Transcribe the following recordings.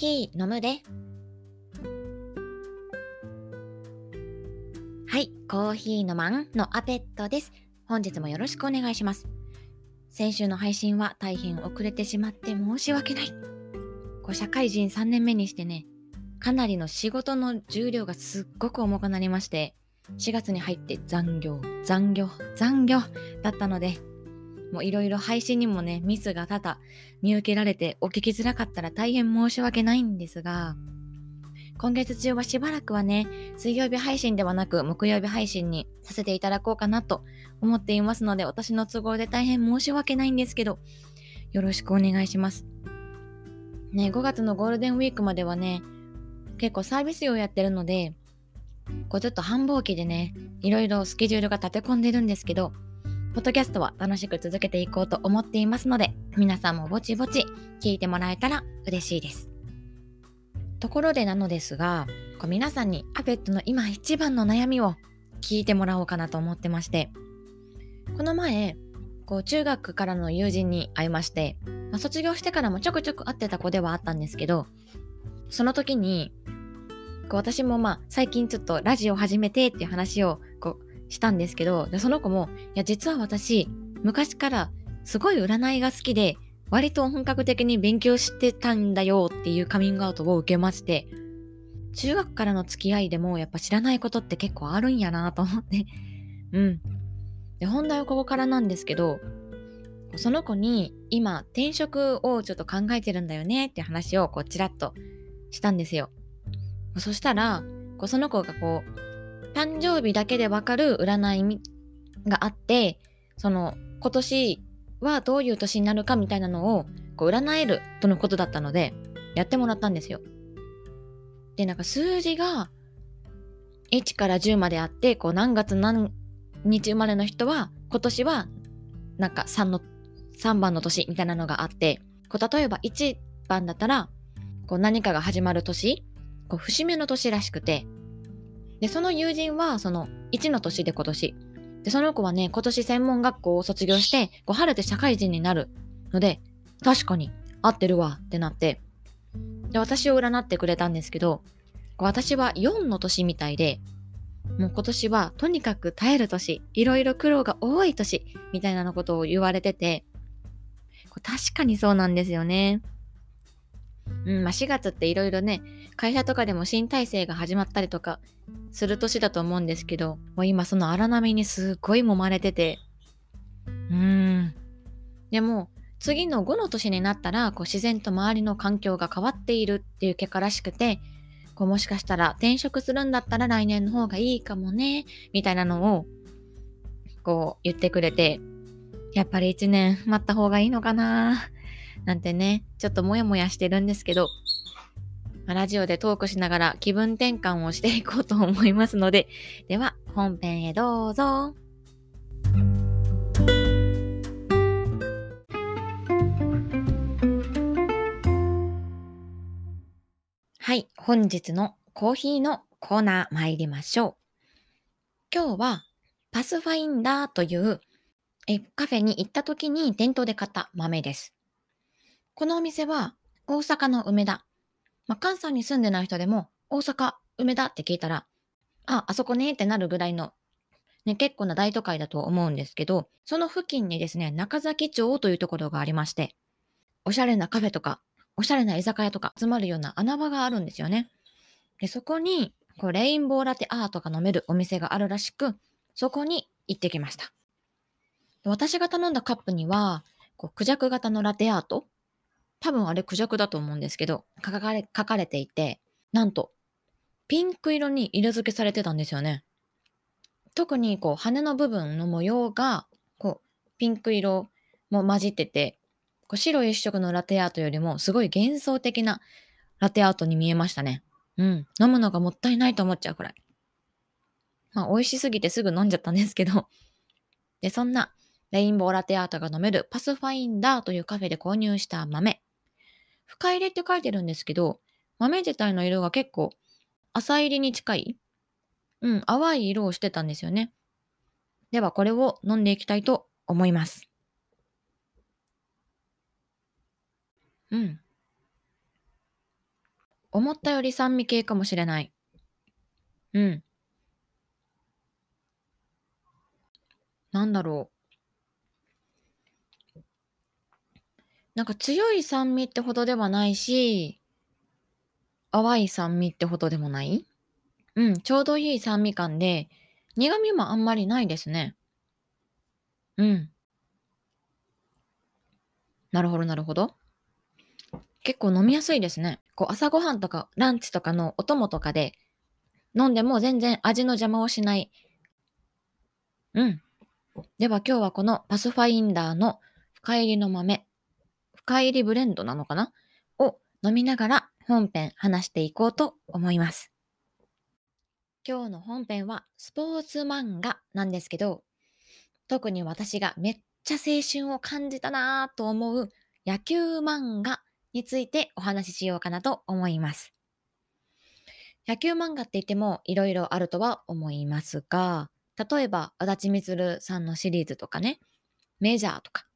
ヒー飲むで。はい、コーヒーのマンのアペットです。本日もよろしくお願いします。先週の配信は大変遅れてしまって申し訳ない。こう社会人3年目にしてね、かなりの仕事の重量がすっごく重くなりまして、4月に入って残業、残業、残業だったので、もういろいろ配信にもね、ミスが多々見受けられてお聞きづらかったら大変申し訳ないんですが、今月中はしばらくはね、水曜日配信ではなく木曜日配信にさせていただこうかなと思っていますので、私の都合で大変申し訳ないんですけど、よろしくお願いします。ね、5月のゴールデンウィークまではね、結構サービス業やってるので、こうちょっと繁忙期でね、いろいろスケジュールが立て込んでるんですけど、ポッドキャストは楽しく続けていこうと思っていますので、皆さんもぼちぼち聞いてもらえたら嬉しいです。ところでなのですが、こう皆さんにアペットの今一番の悩みを聞いてもらおうかなと思ってまして、この前、こう中学からの友人に会いまして、まあ、卒業してからもちょくちょく会ってた子ではあったんですけど、その時に、こう私もまあ最近ちょっとラジオ始めてっていう話をしたんですけど、でその子も、いや実は私昔からすごい占いが好きで、割と本格的に勉強してたんだよっていうカミングアウトを受けまして、中学からの付き合いでもやっぱ知らないことって結構あるんやなと思って。うん。で、本題はここからなんですけど、その子に今転職をちょっと考えてるんだよねって話をこうちらっとしたんですよ。そしたら、その子がこう、誕生日だけでわかる占いがあって、その今年はどういう年になるかみたいなのをこう占えるとのことだったので、やってもらったんですよ。で、なんか数字が1から10まであって、こう何月何日生まれの人は今年はなんか3の、3番の年みたいなのがあって、こう例えば1番だったら、こう何かが始まる年、こう節目の年らしくて、で、その友人はその1の年で今年、で、その子はね、今年専門学校を卒業して、こう晴れて社会人になるので、確かに合ってるわってなって、で、私を占ってくれたんですけど、私は4の年みたいで、もう今年はとにかく耐える年、いろいろ苦労が多い年、みたいなのことを言われてて、確かにそうなんですよね。うん、まあ4月っていろいろね、会社とかでも新体制が始まったりとかする年だと思うんですけど、もう今その荒波にすっごい揉まれてて、うん。でも、次の5の年になったら、こう自然と周りの環境が変わっているっていう結果らしくて、こうもしかしたら転職するんだったら来年の方がいいかもね、みたいなのを、こう言ってくれて、やっぱり1年待った方がいいのかななんてね、ちょっとモヤモヤしてるんですけど、ラジオでトークしながら気分転換をしていこうと思いますので、では本編へどうぞ。はい、本日のコーヒーのコーナー参りましょう。今日はパスファインダーというえカフェに行った時に店頭で買った豆です。このお店は大阪の梅田。まあ、関西に住んでない人でも大阪梅田って聞いたら、あ、あそこねってなるぐらいの、ね、結構な大都会だと思うんですけど、その付近にですね、中崎町というところがありまして、おしゃれなカフェとか、おしゃれな居酒屋とか集まるような穴場があるんですよね。で、そこに、こう、レインボーラテアートが飲めるお店があるらしく、そこに行ってきました。私が頼んだカップには、こう、クジャク型のラテアート多分あれクジャクだと思うんですけど、書かれ書かれていて、なんと、ピンク色に色付けされてたんですよね。特にこう羽の部分の模様がこうピンク色も混じっててこう白一色のラテアートよりもすごい幻想的なラテアートに見えましたね。うん。飲むのがもったいないと思っちゃうくらい。まあ美味しすぎてすぐ飲んじゃったんですけど。で、そんなレインボーラテアートが飲めるパスファインダーというカフェで購入した豆。深入れって書いてるんですけど、豆自体の色が結構浅入りに近い、うん、淡い色をしてたんですよね。ではこれを飲んでいきたいと思います。うん。思ったより酸味系かもしれない。うん。なんだろう。なんか強い酸味ってほどではないし、淡い酸味ってほどでもない？うん、ちょうどいい酸味感で、苦味もあんまりないですね。うん。なるほどなるほど。結構飲みやすいですね。こう朝ごはんとかランチとかのお供とかで飲んでも全然味の邪魔をしない。うん。では今日はこのパスファインダーの深入りの豆、深入りブレンドなのかな？を飲みながら本編話していこうと思います。今日の本編はスポーツ漫画なんですけど、特に私がめっちゃ青春を感じたなぁと思う野球漫画についてお話ししようかなと思います。野球漫画って言ってもいろいろあるとは思いますが、例えば足立みつるさんのシリーズとかね、メジャーとか、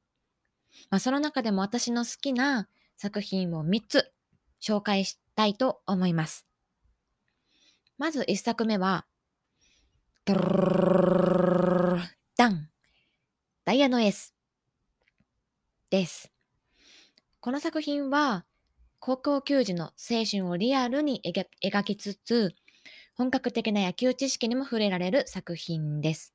まあ、その中でも私の好きな作品を3つ紹介したいと思います。まず1作目は、ダンダイヤのエースです。この作品は、高校球児の青春をリアルに描きつつ、本格的な野球知識にも触れられる作品です。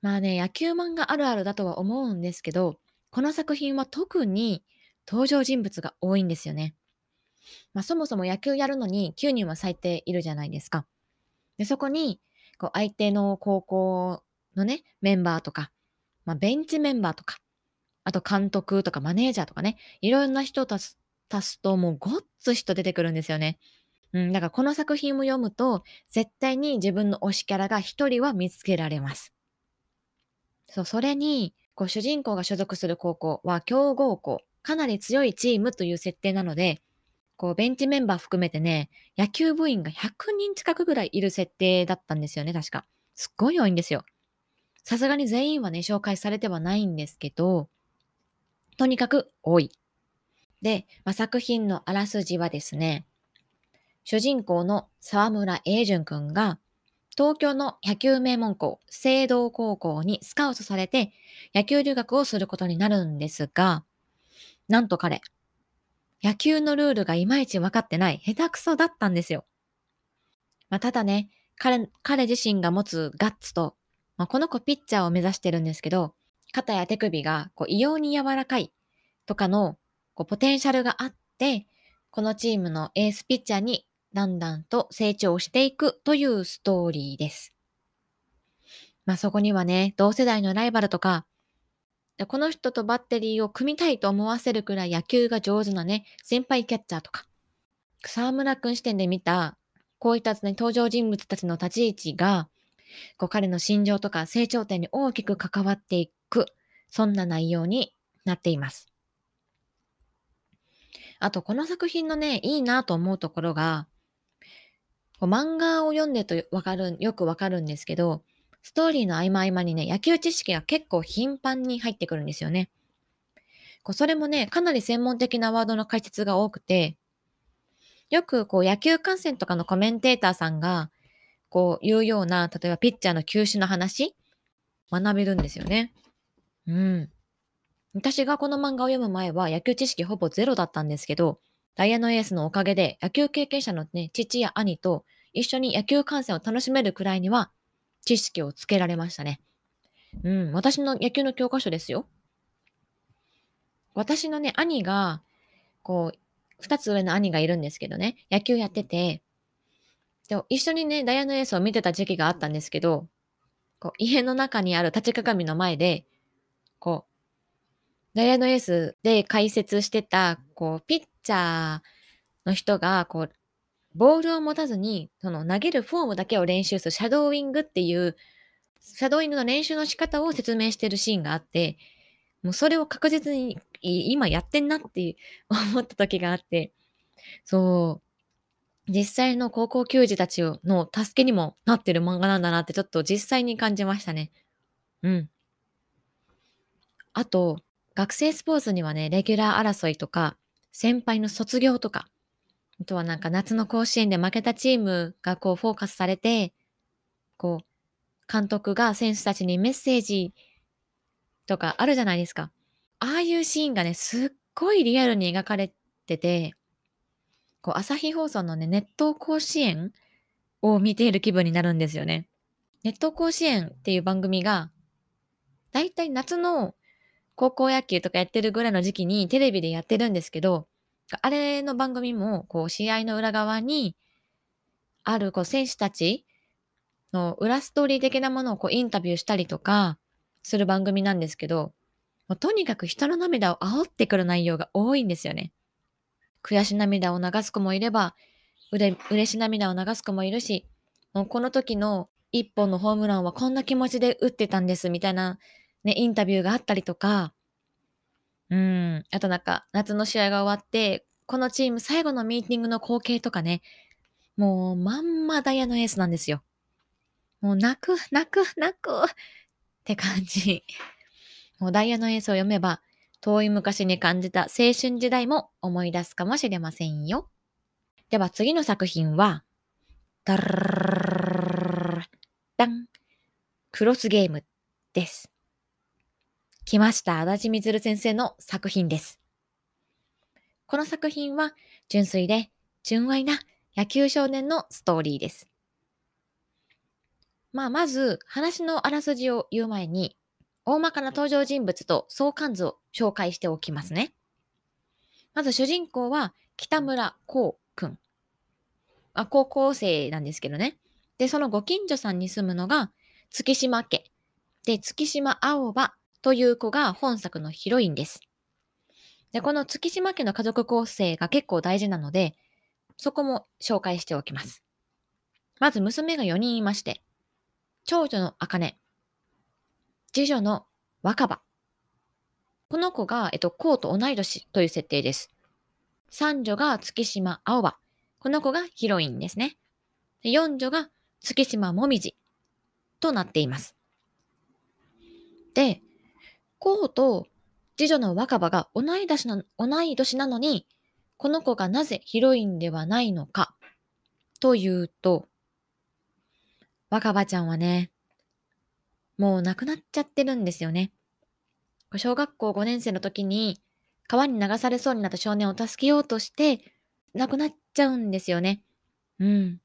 まあね、野球漫画あるあるだとは思うんですけど、この作品は特に登場人物が多いんですよね。まあ、そもそも野球やるのに9人は最低いるじゃないですか。で、そこに、こう相手の高校のね、メンバーとか、まあ、ベンチメンバーとか、あと監督とかマネージャーとかね、いろんな人を足す足すともうごっつ人出てくるんですよね。うん、だからこの作品を読むと、絶対に自分の推しキャラが一人は見つけられます。そう、それに、こう主人公が所属する高校は強豪校、かなり強いチームという設定なので、こうベンチメンバー含めてね、野球部員が100人近くぐらいいる設定だったんですよね、確か。すっごい多いんですよ。さすがに全員はね、紹介されてはないんですけど、とにかく多い。で、まあ、作品のあらすじはですね、主人公の沢村栄淳くんが、東京の野球名門校、聖堂高校にスカウトされて野球留学をすることになるんですが、なんと彼、野球のルールがいまいち分かってない下手くそだったんですよ。まあ、ただね、彼、彼自身が持つガッツと、まあ、この子ピッチャーを目指してるんですけど、肩や手首がこう異様に柔らかいとかのこうポテンシャルがあって、このチームのエースピッチャーにだんだんと成長していくというストーリーです。まあそこにはね、同世代のライバルとか、この人とバッテリーを組みたいと思わせるくらい野球が上手なね、先輩キャッチャーとか、沢村くん視点で見た、こういった、ね、登場人物たちの立ち位置が、こう彼の心情とか成長点に大きく関わっていく、そんな内容になっています。あと、この作品のね、いいなと思うところが、こう漫画を読んでとわかる、よくわかるんですけど、ストーリーの合間合間にね、野球知識が結構頻繁に入ってくるんですよね。こうそれもね、かなり専門的なワードの解説が多くて、よくこう野球観戦とかのコメンテーターさんが、こう言うような、例えばピッチャーの球種の話、学べるんですよね。うん。私がこの漫画を読む前は野球知識ほぼゼロだったんですけど、ダイヤのエースのおかげで野球経験者のね、父や兄と一緒に野球観戦を楽しめるくらいには知識をつけられましたね。うん、私の野球の教科書ですよ。私のね、兄が、こう、二つ上の兄がいるんですけどね、野球やってて、で一緒にね、ダイヤのエースを見てた時期があったんですけど、こう家の中にある立ち鏡の前で、こう、ダイヤのエースで解説してた、こう、ピッチャーの人が、こう、ボールを持たずに、その投げるフォームだけを練習するシャドーイングっていう、シャドーイングの練習の仕方を説明してるシーンがあって、もうそれを確実に今やってんなって思った時があって、そう、実際の高校球児たちの助けにもなってる漫画なんだなってちょっと実際に感じましたね。うん。あと、学生スポーツにはね、レギュラー争いとか、先輩の卒業とか、あとはなんか夏の甲子園で負けたチームがこうフォーカスされて、こう、監督が選手たちにメッセージとかあるじゃないですか。ああいうシーンがね、すっごいリアルに描かれてて、こう、朝日放送のね、熱湯甲子園を見ている気分になるんですよね。熱湯甲子園っていう番組が、だいたい夏の高校野球とかやってるぐらいの時期にテレビでやってるんですけど、あれの番組も、こう、試合の裏側に、ある、こう、選手たちの裏ストーリー的なものをこうインタビューしたりとかする番組なんですけど、もうとにかく人の涙を煽ってくる内容が多いんですよね。悔し涙を流す子もいれば、うれ嬉し涙を流す子もいるし、もうこの時の一本のホームランはこんな気持ちで打ってたんですみたいなね、インタビューがあったりとか、うん、あとなんか夏の試合が終わって、このチーム最後のミーティングの光景とかね、もうまんまダイヤのエースなんですよ。もう泣く、泣く、泣くって感じ。もうダイヤのエースを読めば、遠い昔に感じた青春時代も思い出すかもしれませんよ。では次の作品は、ダルダン、クロスゲームです。来ました。足立みずる先生の作品です。この作品は純粋で純愛な野球少年のストーリーです。まあ、まず話のあらすじを言う前に、大まかな登場人物と相関図を紹介しておきますね。まず主人公は北村光くん。あ、高校生なんですけどね。で、そのご近所さんに住むのが月島家。で、月島青葉という子が本作のヒロインです。で、この月島家の家族構成が結構大事なので、そこも紹介しておきます。まず娘が4人いまして、長女の茜、次女の若葉。この子が、えっと、こうと同い年という設定です。三女が月島青葉。この子がヒロインですね。四女が月島もみじとなっています。で、こうと次女の若葉が同い年な同い年なのに、この子がなぜヒロインではないのかというと、若葉ちゃんはね、もう亡くなっちゃってるんですよね。小学校5年生の時に川に流されそうになった少年を助けようとして亡くなっちゃうんですよね。うん。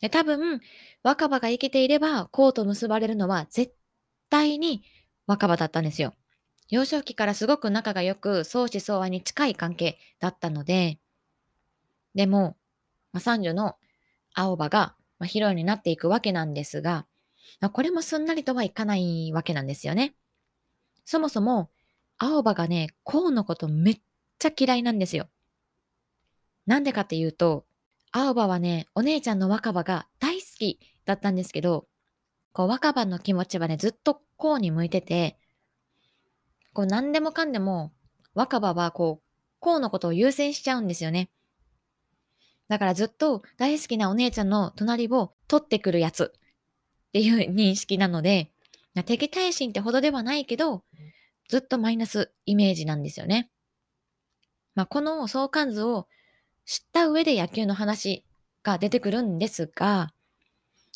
で多分、若葉が生きていれば、こうと結ばれるのは絶対に若葉だったんですよ。幼少期からすごく仲が良く、相思相愛に近い関係だったので、でも、まあ、三女の青葉がまあ、ヒロインになっていくわけなんですが、まあ、これもすんなりとはいかないわけなんですよね。そもそも、青葉がね、こうのことめっちゃ嫌いなんですよ。なんでかっていうと、青葉はね、お姉ちゃんの若葉が大好きだったんですけど、こう若葉の気持ちはね、ずっとこうに向いてて、こう何でもかんでも若葉はこう、こうのことを優先しちゃうんですよね。だからずっと大好きなお姉ちゃんの隣を取ってくるやつっていう認識なので、敵対心ってほどではないけど、ずっとマイナスイメージなんですよね。まあ、この相関図を知った上で野球の話が出てくるんですが、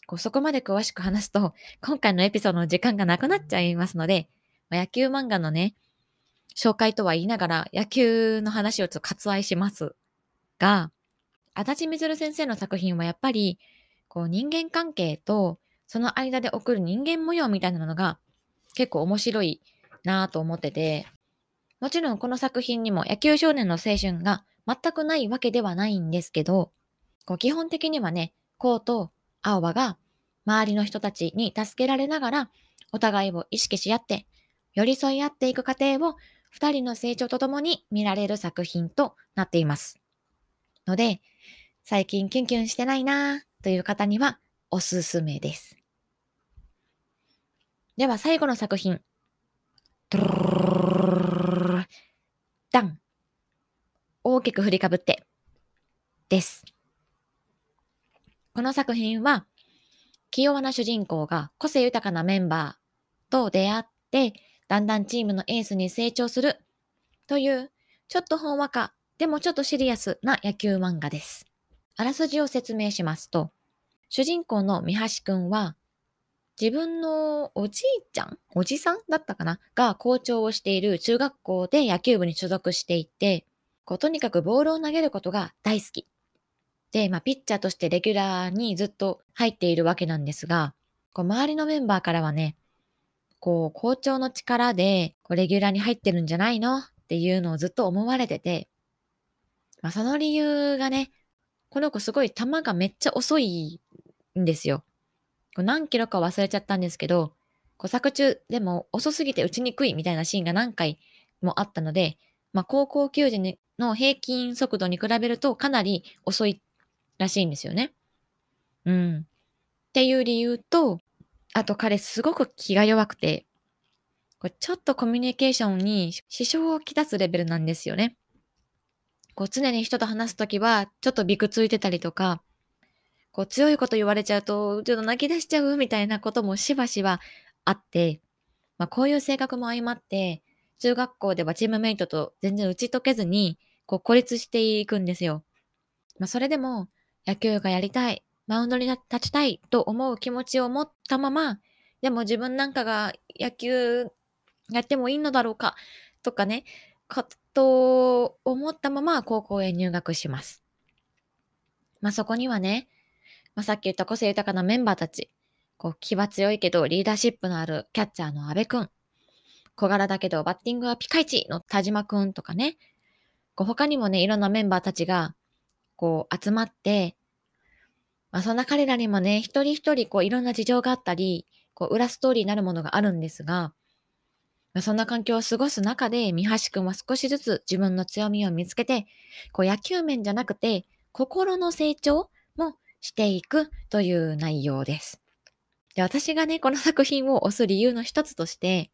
こうそこまで詳しく話すと、今回のエピソードの時間がなくなっちゃいますので、ま、野球漫画のね、紹介とは言いながら野球の話をちょっと割愛しますが、足立みずる先生の作品はやっぱり、こう人間関係とその間で起こる人間模様みたいなのが結構面白いなぁと思ってて、もちろんこの作品にも野球少年の青春が全くないわけではないんですけど、こう基本的にはね、こうと青葉が周りの人たちに助けられながらお互いを意識し合って寄り添い合っていく過程を二人の成長とともに見られる作品となっています。ので、最近キュンキュンしてないなぁという方にはおすすめです。では最後の作品。ダン。大きく振りかぶって。です。この作品は、気弱な主人公が個性豊かなメンバーと出会って、だんだんチームのエースに成長するという、ちょっとほんわかでもちょっとシリアスな野球漫画です。あらすじを説明しますと、主人公の三橋くんは、自分のおじいちゃんおじさんだったかなが校長をしている中学校で野球部に所属していて、こうとにかくボールを投げることが大好き。で、まあ、ピッチャーとしてレギュラーにずっと入っているわけなんですが、こう周りのメンバーからはね、こう、校長の力で、こう、レギュラーに入ってるんじゃないの？っていうのをずっと思われてて、まあ、その理由がね、この子すごい球がめっちゃ遅いんですよ。こう何キロか忘れちゃったんですけど、こう作中でも遅すぎて打ちにくいみたいなシーンが何回もあったので、まあ、高校球児の平均速度に比べるとかなり遅いらしいんですよね。うん。っていう理由と、あと彼すごく気が弱くて、これちょっとコミュニケーションに支障をきたすレベルなんですよね。こう常に人と話すときはちょっとびくついてたりとか、こう強いこと言われちゃうとちょっと泣き出しちゃうみたいなこともしばしばあって、まあこういう性格も相まって、中学校ではチームメイトと全然打ち解けずに、こう孤立していくんですよ。まあそれでも野球がやりたい、マウンドに立ちたいと思う気持ちを持ったまま、でも自分なんかが野球やってもいいのだろうか、とかね、こと思ったまま高校へ入学します。まあそこにはね、まあ、さっき言った個性豊かなメンバーたち、こう気は強いけどリーダーシップのあるキャッチャーの阿部くん、小柄だけどバッティングはピカイチの田島くんとかね、こう他にもね、いろんなメンバーたちがこう集まって、まあ、そんな彼らにもね、一人一人こういろんな事情があったり、こう裏ストーリーになるものがあるんですが、まあ、そんな環境を過ごす中で、三橋くんは少しずつ自分の強みを見つけて、こう野球面じゃなくて、心の成長もしていくという内容です。で私がね、この作品を推す理由の一つとして、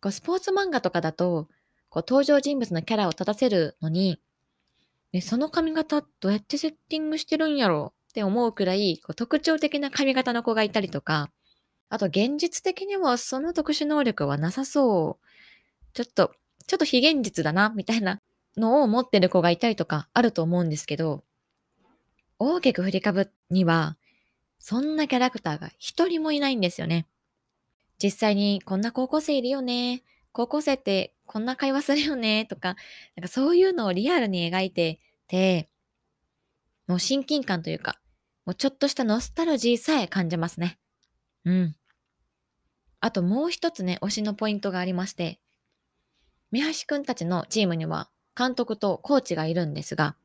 こうスポーツ漫画とかだと、こう登場人物のキャラを立たせるのに、ね、その髪型どうやってセッティングしてるんやろって思うくらいこう特徴的な髪型の子がいたりとか、あと現実的にはその特殊能力はなさそう。ちょっと、ちょっと非現実だな、みたいなのを持ってる子がいたりとかあると思うんですけど、大きく振りかぶには、そんなキャラクターが一人もいないんですよね。実際にこんな高校生いるよね。高校生ってこんな会話するよね。とか、なんかそういうのをリアルに描いてて、もう親近感というか、もうちょっとしたノスタルジーさえ感じますね。うん。あともう一つね、推しのポイントがありまして、三橋くんたちのチームには監督とコーチがいるんですが、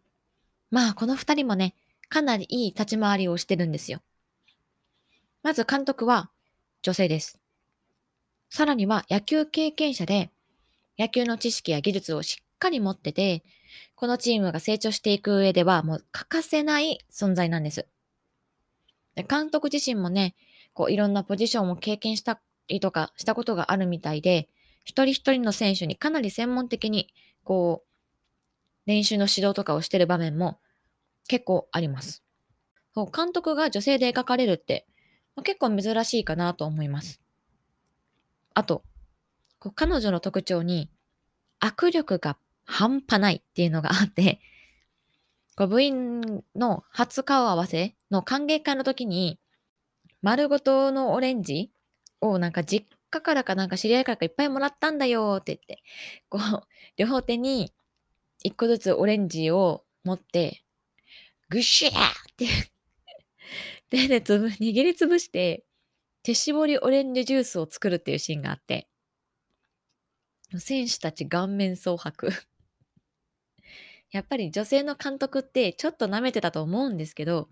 まあこの二人もね、かなりいい立ち回りをしてるんですよ。まず監督は女性です。さらには野球経験者で、野球の知識や技術をしっかり持ってて、このチームが成長していく上ではもう欠かせない存在なんです。で監督自身もね、こういろんなポジションを経験したりとかしたことがあるみたいで、一人一人の選手にかなり専門的に、こう、練習の指導とかをしてる場面も結構あります。そう監督が女性で描かれるって、まあ、結構珍しいかなと思います。あと、こう彼女の特徴に、握力が半端ないっていうのがあって、こう部員の初顔合わせの歓迎会の時に、丸ごとのオレンジをなんか実家からかなんか知り合いからかいっぱいもらったんだよって言って、こう、両手に一個ずつオレンジを持って、ぐしゃーって手でつぶ、握りつぶして、手絞りオレンジジュースを作るっていうシーンがあって、選手たち顔面蒼白。やっぱり女性の監督ってちょっと舐めてたと思うんですけど、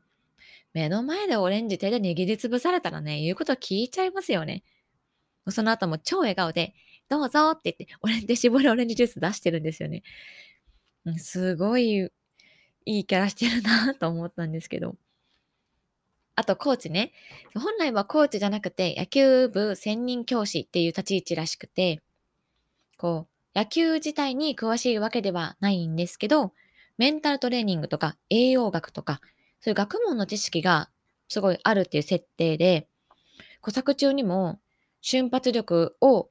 目の前でオレンジ手で握りつぶされたらね、言うこと聞いちゃいますよね。その後も超笑顔で、どうぞって言って、オレンジ絞りオレンジジュース出してるんですよね。すごいいいキャラしてるなと思ったんですけど。あと、コーチね。本来はコーチじゃなくて、野球部専任教師っていう立ち位置らしくて、こう、野球自体に詳しいわけではないんですけど、メンタルトレーニングとか栄養学とか、そういう学問の知識がすごいあるっていう設定で、小作中にも瞬発力を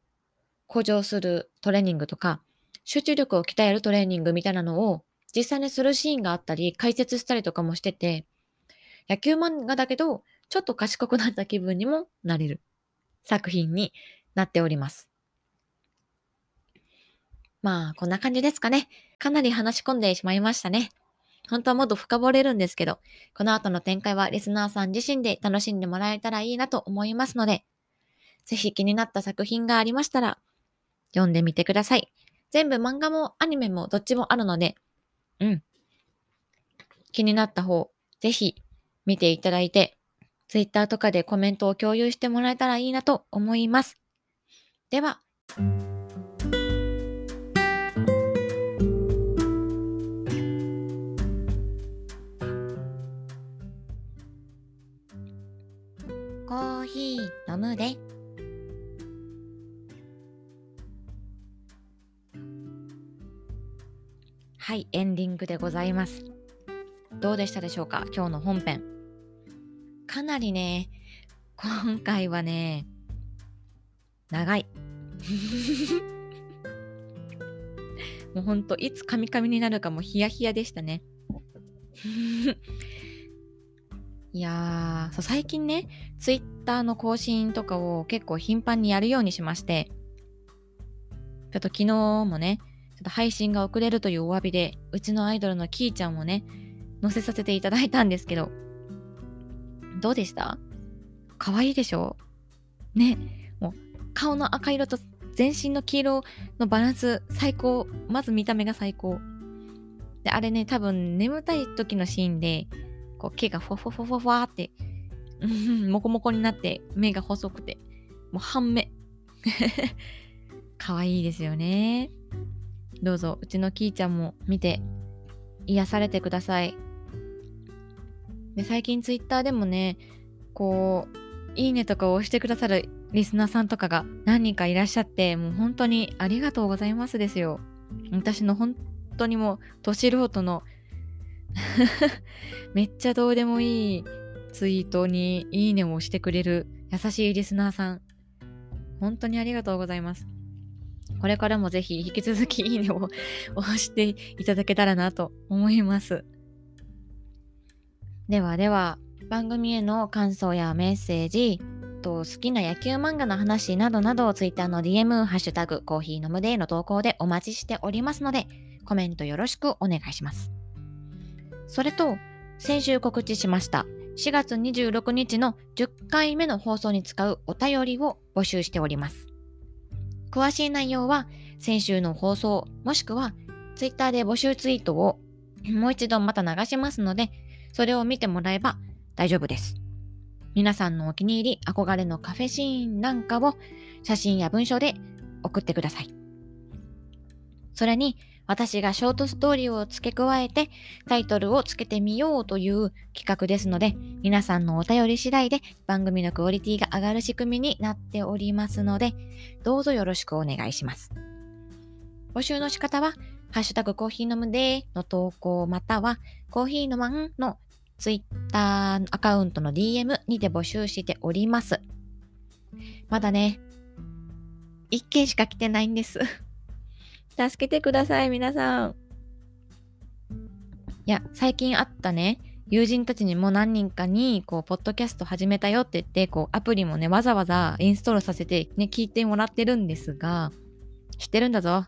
向上するトレーニングとか、集中力を鍛えるトレーニングみたいなのを実際にするシーンがあったり、解説したりとかもしてて、野球漫画だけど、ちょっと賢くなった気分にもなれる作品になっております。まあ、こんな感じですかね。かなり話し込んでしまいましたね。本当はもっと深掘れるんですけど、この後の展開はリスナーさん自身で楽しんでもらえたらいいなと思いますので、ぜひ気になった作品がありましたら、読んでみてください。全部漫画もアニメもどっちもあるので、うん。気になった方、ぜひ見ていただいて、Twitter とかでコメントを共有してもらえたらいいなと思います。では、コーヒー飲むで。はい、エンディングでございます。どうでしたでしょうか？今日の本編。かなりね、今回はね、長い。もうほんと、いつカミカミになるかもヒヤヒヤでしたね。いやーそう最近ね、ツイッターの更新とかを結構頻繁にやるようにしまして、ちょっと昨日もね、ちょっと配信が遅れるというお詫びで、うちのアイドルのキーちゃんをね、載せさせていただいたんですけど、どうでした？可愛いでしょ？ね、もう顔の赤色と全身の黄色のバランス最高。まず見た目が最高。で、あれね、多分眠たい時のシーンで、こう毛がフォフォフォフォファーって、モコモコになって目が細くて、もう半目。可愛いですよね。どうぞ、うちのキーちゃんも見て癒されてください。で最近ツイッターでもね、こう、いいねとかを押してくださるリスナーさんとかが何人かいらっしゃって、もう本当にありがとうございますですよ。私の本当にもう、都市ロートの めっちゃどうでもいいツイートにいいねを押してくれる優しいリスナーさん。本当にありがとうございます。これからもぜひ引き続きいいねを押していただけたらなと思います。ではでは、番組への感想やメッセージ、と好きな野球漫画の話などなどを Twitter の DM、ハッシュタグ、コーヒー飲むでの投稿でお待ちしておりますので、コメントよろしくお願いします。それと、先週告知しました4月26日の10回目の放送に使うお便りを募集しております。詳しい内容は先週の放送もしくは Twitter で募集ツイートを もう一度また流しますので、それを見てもらえば大丈夫です。皆さんのお気に入り、憧れのカフェシーンなんかを写真や文章で送ってください。それに、私がショートストーリーを付け加えてタイトルをつけてみようという企画ですので、皆さんのお便り次第で番組のクオリティが上がる仕組みになっておりますので、どうぞよろしくお願いします。募集の仕方は、ハッシュタグコーヒー飲むでの投稿または、コーヒーのマンのツイッターアカウントの DM にて募集しております。まだね、1件しか来てないんです。助けてください、皆さん。いや、最近あったね、友人たちにも何人かに、こう、ポッドキャスト始めたよって言って、こう、アプリもね、わざわざインストールさせて、ね、聞いてもらってるんですが、知ってるんだぞ。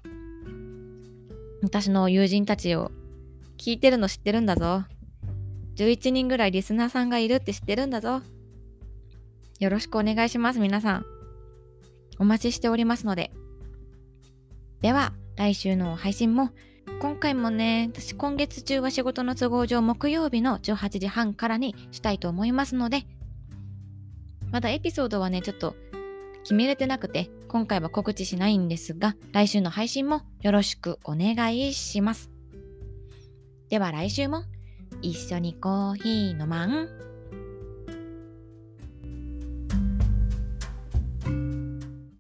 私の友人たちを聞いてるの知ってるんだぞ。11人ぐらいリスナーさんがいるって知ってるんだぞ。よろしくお願いします、皆さん。お待ちしておりますので。では、来週の配信も今回もね、私今月中は仕事の都合上木曜日の18時半からにしたいと思いますので、まだエピソードはね、ちょっと決めれてなくて、今回は告知しないんですが、来週の配信もよろしくお願いします。では来週も一緒にコーヒー飲まん？